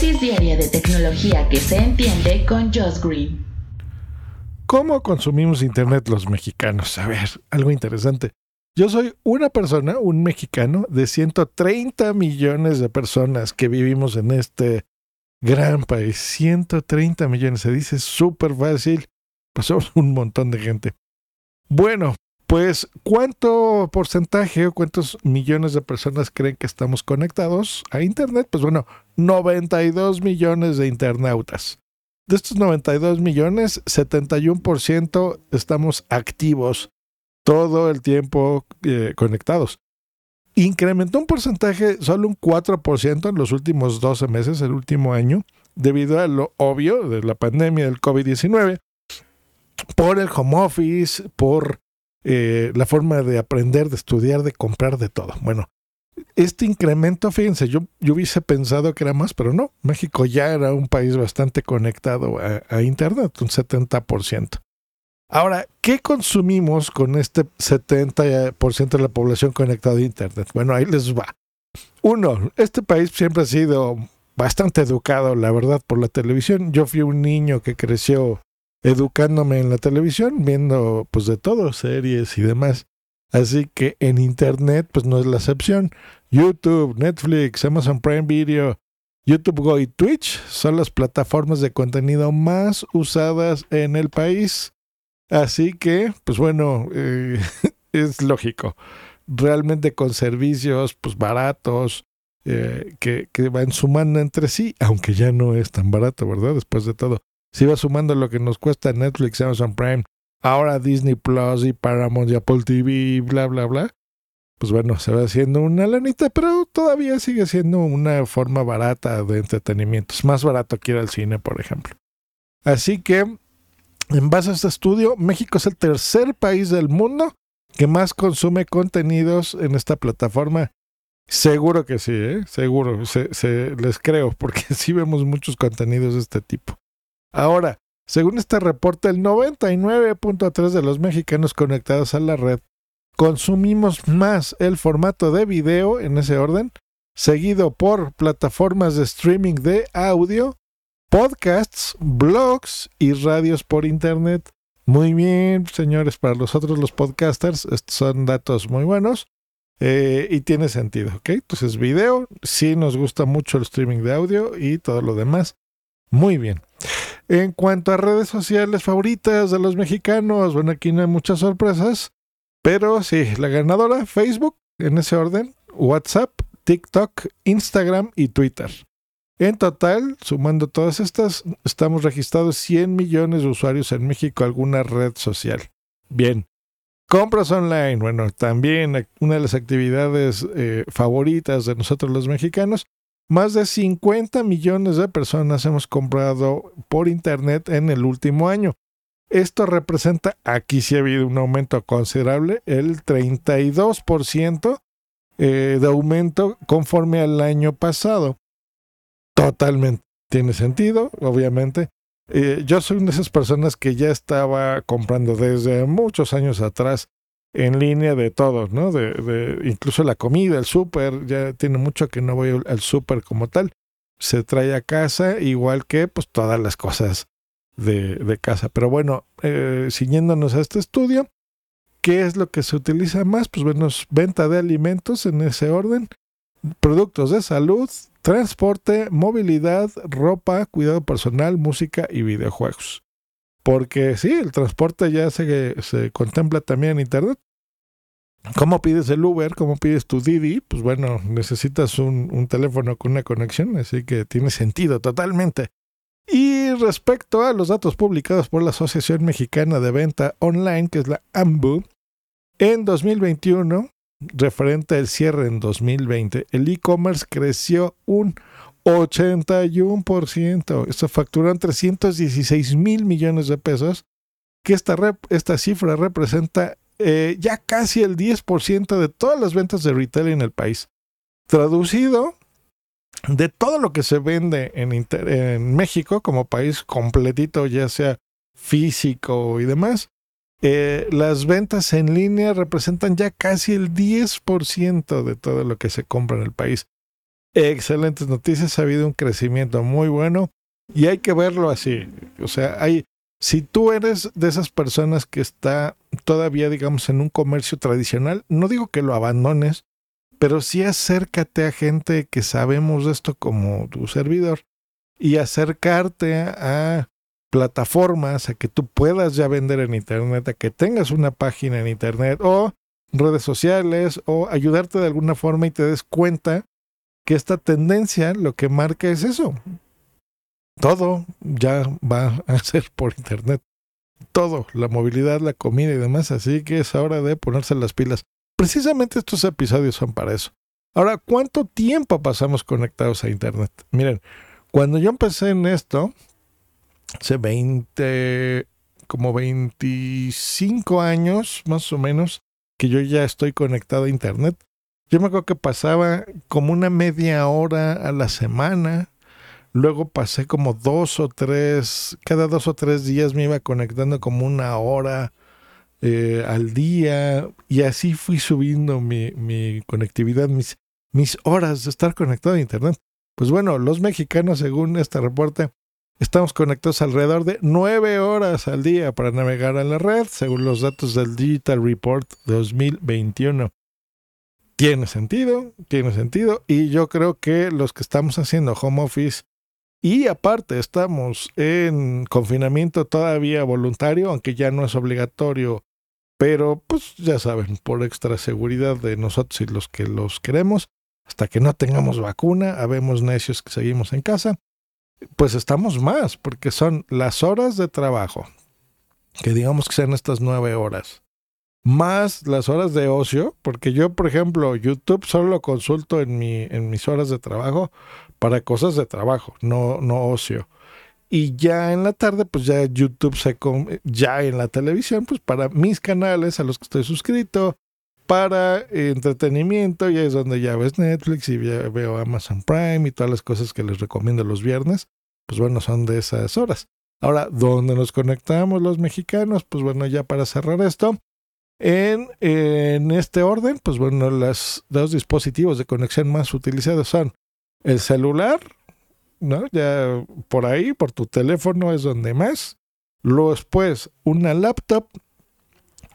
Dosis diaria de tecnología que se entiende con Josh Green. ¿Cómo consumimos Internet los mexicanos? A ver, algo interesante. Yo soy una persona, un mexicano, de 130 millones de personas que vivimos en este gran país. 130 millones, se dice súper fácil. Pasamos un montón de gente. Bueno, pues, ¿cuánto porcentaje o cuántos millones de personas creen que estamos conectados a Internet? Pues bueno, 92 millones de internautas. De estos 92 millones, 71% estamos activos todo el tiempo eh, conectados. Incrementó un porcentaje, solo un 4% en los últimos 12 meses, el último año, debido a lo obvio de la pandemia del COVID-19, por el home office, por eh, la forma de aprender, de estudiar, de comprar, de todo. Bueno, este incremento, fíjense, yo, yo hubiese pensado que era más, pero no. México ya era un país bastante conectado a, a Internet, un 70%. Ahora, ¿qué consumimos con este 70% de la población conectada a Internet? Bueno, ahí les va. Uno, este país siempre ha sido bastante educado, la verdad, por la televisión. Yo fui un niño que creció educándome en la televisión, viendo pues de todo, series y demás. Así que en Internet pues no es la excepción. YouTube, Netflix, Amazon Prime Video, YouTube Go y Twitch son las plataformas de contenido más usadas en el país. Así que, pues bueno, eh, es lógico. Realmente con servicios pues baratos, eh, que, que van sumando entre sí, aunque ya no es tan barato, ¿verdad? Después de todo. Si va sumando lo que nos cuesta Netflix, Amazon Prime, ahora Disney Plus y Paramount y Apple TV y bla, bla, bla, pues bueno, se va haciendo una lanita, pero todavía sigue siendo una forma barata de entretenimiento. Es más barato que ir al cine, por ejemplo. Así que, en base a este estudio, México es el tercer país del mundo que más consume contenidos en esta plataforma. Seguro que sí, ¿eh? seguro, se, se, les creo, porque sí vemos muchos contenidos de este tipo. Ahora, según este reporte, el 99.3 de los mexicanos conectados a la red consumimos más el formato de video en ese orden, seguido por plataformas de streaming de audio, podcasts, blogs y radios por internet. Muy bien, señores, para nosotros los podcasters, estos son datos muy buenos eh, y tiene sentido, ¿ok? Entonces, video, sí nos gusta mucho el streaming de audio y todo lo demás. Muy bien. En cuanto a redes sociales favoritas de los mexicanos, bueno, aquí no hay muchas sorpresas, pero sí, la ganadora, Facebook, en ese orden, WhatsApp, TikTok, Instagram y Twitter. En total, sumando todas estas, estamos registrados 100 millones de usuarios en México, alguna red social. Bien. Compras online, bueno, también una de las actividades eh, favoritas de nosotros los mexicanos. Más de 50 millones de personas hemos comprado por Internet en el último año. Esto representa, aquí sí ha habido un aumento considerable, el 32% eh, de aumento conforme al año pasado. Totalmente. Tiene sentido, obviamente. Eh, yo soy una de esas personas que ya estaba comprando desde muchos años atrás en línea de todo, ¿no? De, de incluso la comida, el súper, ya tiene mucho que no voy al súper como tal. Se trae a casa, igual que pues todas las cosas de, de casa. Pero bueno, eh, siguiéndonos a este estudio, ¿qué es lo que se utiliza más? Pues bueno, venta de alimentos en ese orden, productos de salud, transporte, movilidad, ropa, cuidado personal, música y videojuegos. Porque sí, el transporte ya se, se contempla también en Internet. ¿Cómo pides el Uber? ¿Cómo pides tu Didi? Pues bueno, necesitas un, un, teléfono con una conexión, así que tiene sentido totalmente. Y respecto a los datos publicados por la Asociación Mexicana de Venta Online, que es la AMBU, en 2021, referente al cierre en 2020, el e-commerce creció un 81%. Se facturan 316 mil millones de pesos, que esta, esta cifra representa eh, ya casi el 10% de todas las ventas de retail en el país. Traducido, de todo lo que se vende en, en México como país completito, ya sea físico y demás, eh, las ventas en línea representan ya casi el 10% de todo lo que se compra en el país. Excelentes noticias, ha habido un crecimiento muy bueno y hay que verlo así. O sea, hay, si tú eres de esas personas que está todavía, digamos, en un comercio tradicional, no digo que lo abandones, pero sí acércate a gente que sabemos de esto como tu servidor y acercarte a plataformas, a que tú puedas ya vender en Internet, a que tengas una página en Internet o redes sociales o ayudarte de alguna forma y te des cuenta que esta tendencia lo que marca es eso. Todo ya va a ser por Internet. Todo, la movilidad, la comida y demás. Así que es hora de ponerse las pilas. Precisamente estos episodios son para eso. Ahora, ¿cuánto tiempo pasamos conectados a Internet? Miren, cuando yo empecé en esto, hace 20, como 25 años más o menos que yo ya estoy conectado a Internet. Yo me acuerdo que pasaba como una media hora a la semana. Luego pasé como dos o tres, cada dos o tres días me iba conectando como una hora eh, al día. Y así fui subiendo mi, conectividad, mis, mis horas de estar conectado a Internet. Pues bueno, los mexicanos, según este reporte, Estamos conectados alrededor de nueve horas al día para navegar en la red, según los datos del Digital Report 2021. Tiene sentido, tiene sentido, y yo creo que los que estamos haciendo home office y aparte estamos en confinamiento todavía voluntario, aunque ya no es obligatorio, pero pues ya saben, por extra seguridad de nosotros y los que los queremos, hasta que no tengamos vacuna, habemos necios que seguimos en casa pues estamos más, porque son las horas de trabajo, que digamos que sean estas nueve horas, más las horas de ocio, porque yo, por ejemplo, YouTube solo lo consulto en, mi, en mis horas de trabajo para cosas de trabajo, no, no ocio. Y ya en la tarde, pues ya YouTube se ya en la televisión, pues para mis canales a los que estoy suscrito, para entretenimiento, y es donde ya ves Netflix y ya veo Amazon Prime y todas las cosas que les recomiendo los viernes, pues bueno, son de esas horas. Ahora, ¿dónde nos conectamos los mexicanos? Pues bueno, ya para cerrar esto, en, este orden, pues bueno, los dos dispositivos de conexión más utilizados son el celular, ¿no? Ya por ahí, por tu teléfono es donde más. Luego después, una laptop,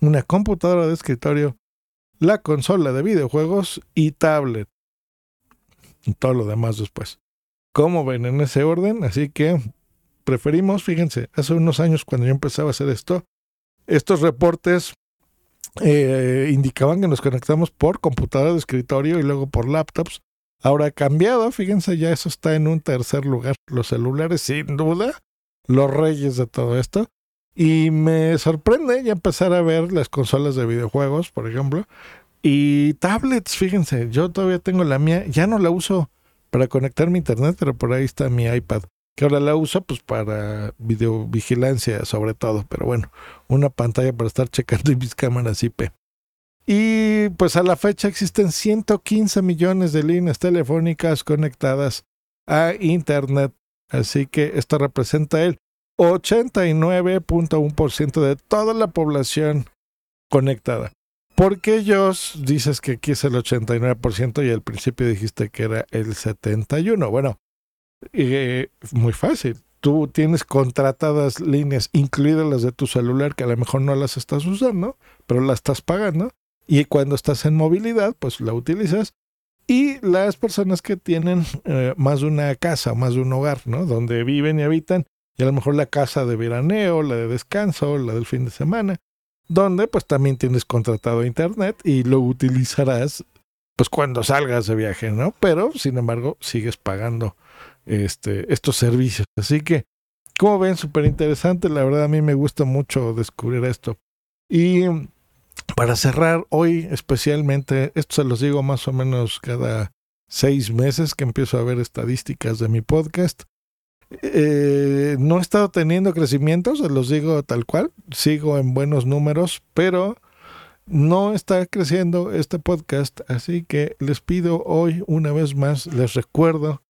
una computadora de escritorio la consola de videojuegos y tablet. Y todo lo demás después. ¿Cómo ven en ese orden? Así que preferimos, fíjense, hace unos años cuando yo empezaba a hacer esto, estos reportes eh, indicaban que nos conectamos por computadora de escritorio y luego por laptops. Ahora ha cambiado, fíjense, ya eso está en un tercer lugar. Los celulares, sin duda, los reyes de todo esto. Y me sorprende ya empezar a ver las consolas de videojuegos, por ejemplo. Y tablets, fíjense, yo todavía tengo la mía, ya no la uso para conectarme a internet, pero por ahí está mi iPad, que ahora la uso pues para videovigilancia sobre todo, pero bueno, una pantalla para estar checando mis cámaras IP. Y pues a la fecha existen 115 millones de líneas telefónicas conectadas a Internet. Así que esto representa el 89.1% de toda la población conectada. ¿Por qué dices que aquí es el 89% y al principio dijiste que era el 71%? Bueno, eh, muy fácil. Tú tienes contratadas líneas, incluidas las de tu celular, que a lo mejor no las estás usando, pero las estás pagando. Y cuando estás en movilidad, pues la utilizas. Y las personas que tienen eh, más de una casa, más de un hogar, ¿no? Donde viven y habitan, y a lo mejor la casa de veraneo, la de descanso, la del fin de semana, donde pues también tienes contratado internet y lo utilizarás pues cuando salgas de viaje, ¿no? Pero sin embargo sigues pagando este, estos servicios. Así que, como ven, súper interesante. La verdad a mí me gusta mucho descubrir esto. Y para cerrar hoy especialmente, esto se los digo más o menos cada seis meses que empiezo a ver estadísticas de mi podcast. Eh, no he estado teniendo crecimiento, se los digo tal cual, sigo en buenos números, pero no está creciendo este podcast, así que les pido hoy una vez más, les recuerdo,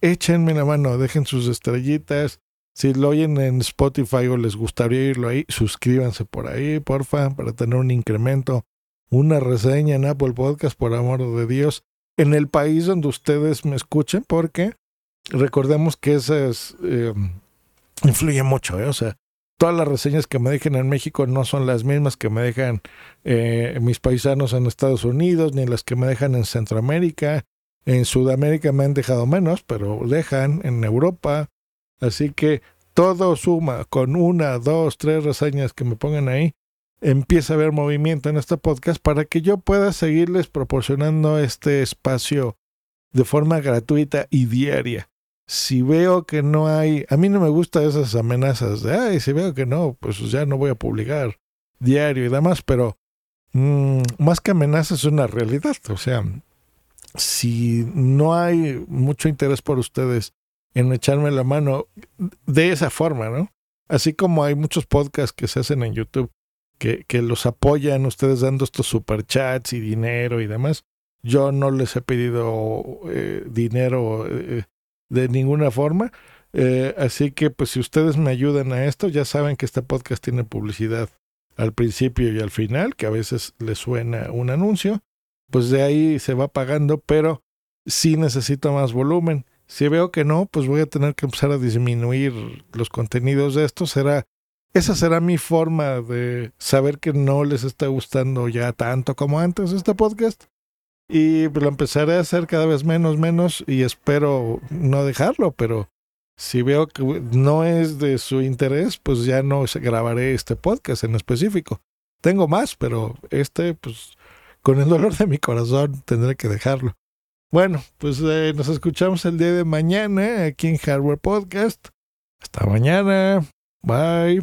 échenme la mano, dejen sus estrellitas. Si lo oyen en Spotify o les gustaría oírlo ahí, suscríbanse por ahí, porfa, para tener un incremento, una reseña en Apple Podcast, por amor de Dios, en el país donde ustedes me escuchen, porque recordemos que eso eh, influye mucho, ¿eh? o sea, todas las reseñas que me dejen en México no son las mismas que me dejan eh, mis paisanos en Estados Unidos, ni las que me dejan en Centroamérica. En Sudamérica me han dejado menos, pero dejan en Europa. Así que todo suma con una, dos, tres reseñas que me pongan ahí. Empieza a haber movimiento en este podcast para que yo pueda seguirles proporcionando este espacio de forma gratuita y diaria si veo que no hay, a mí no me gustan esas amenazas de, ay, si veo que no, pues ya no voy a publicar diario y demás, pero mm, más que amenazas es una realidad, o sea, si no hay mucho interés por ustedes en echarme la mano de esa forma, ¿no? Así como hay muchos podcasts que se hacen en YouTube que, que los apoyan ustedes dando estos superchats y dinero y demás. Yo no les he pedido eh, dinero eh, de ninguna forma. Eh, así que pues si ustedes me ayudan a esto, ya saben que este podcast tiene publicidad al principio y al final, que a veces le suena un anuncio, pues de ahí se va pagando, pero si necesito más volumen. Si veo que no, pues voy a tener que empezar a disminuir los contenidos de esto. Será, esa será mi forma de saber que no les está gustando ya tanto como antes este podcast y lo empezaré a hacer cada vez menos, menos y espero no dejarlo, pero si veo que no es de su interés, pues ya no grabaré este podcast en específico. Tengo más, pero este, pues con el dolor de mi corazón tendré que dejarlo. Bueno, pues eh, nos escuchamos el día de mañana aquí en Hardware Podcast. Hasta mañana. Bye.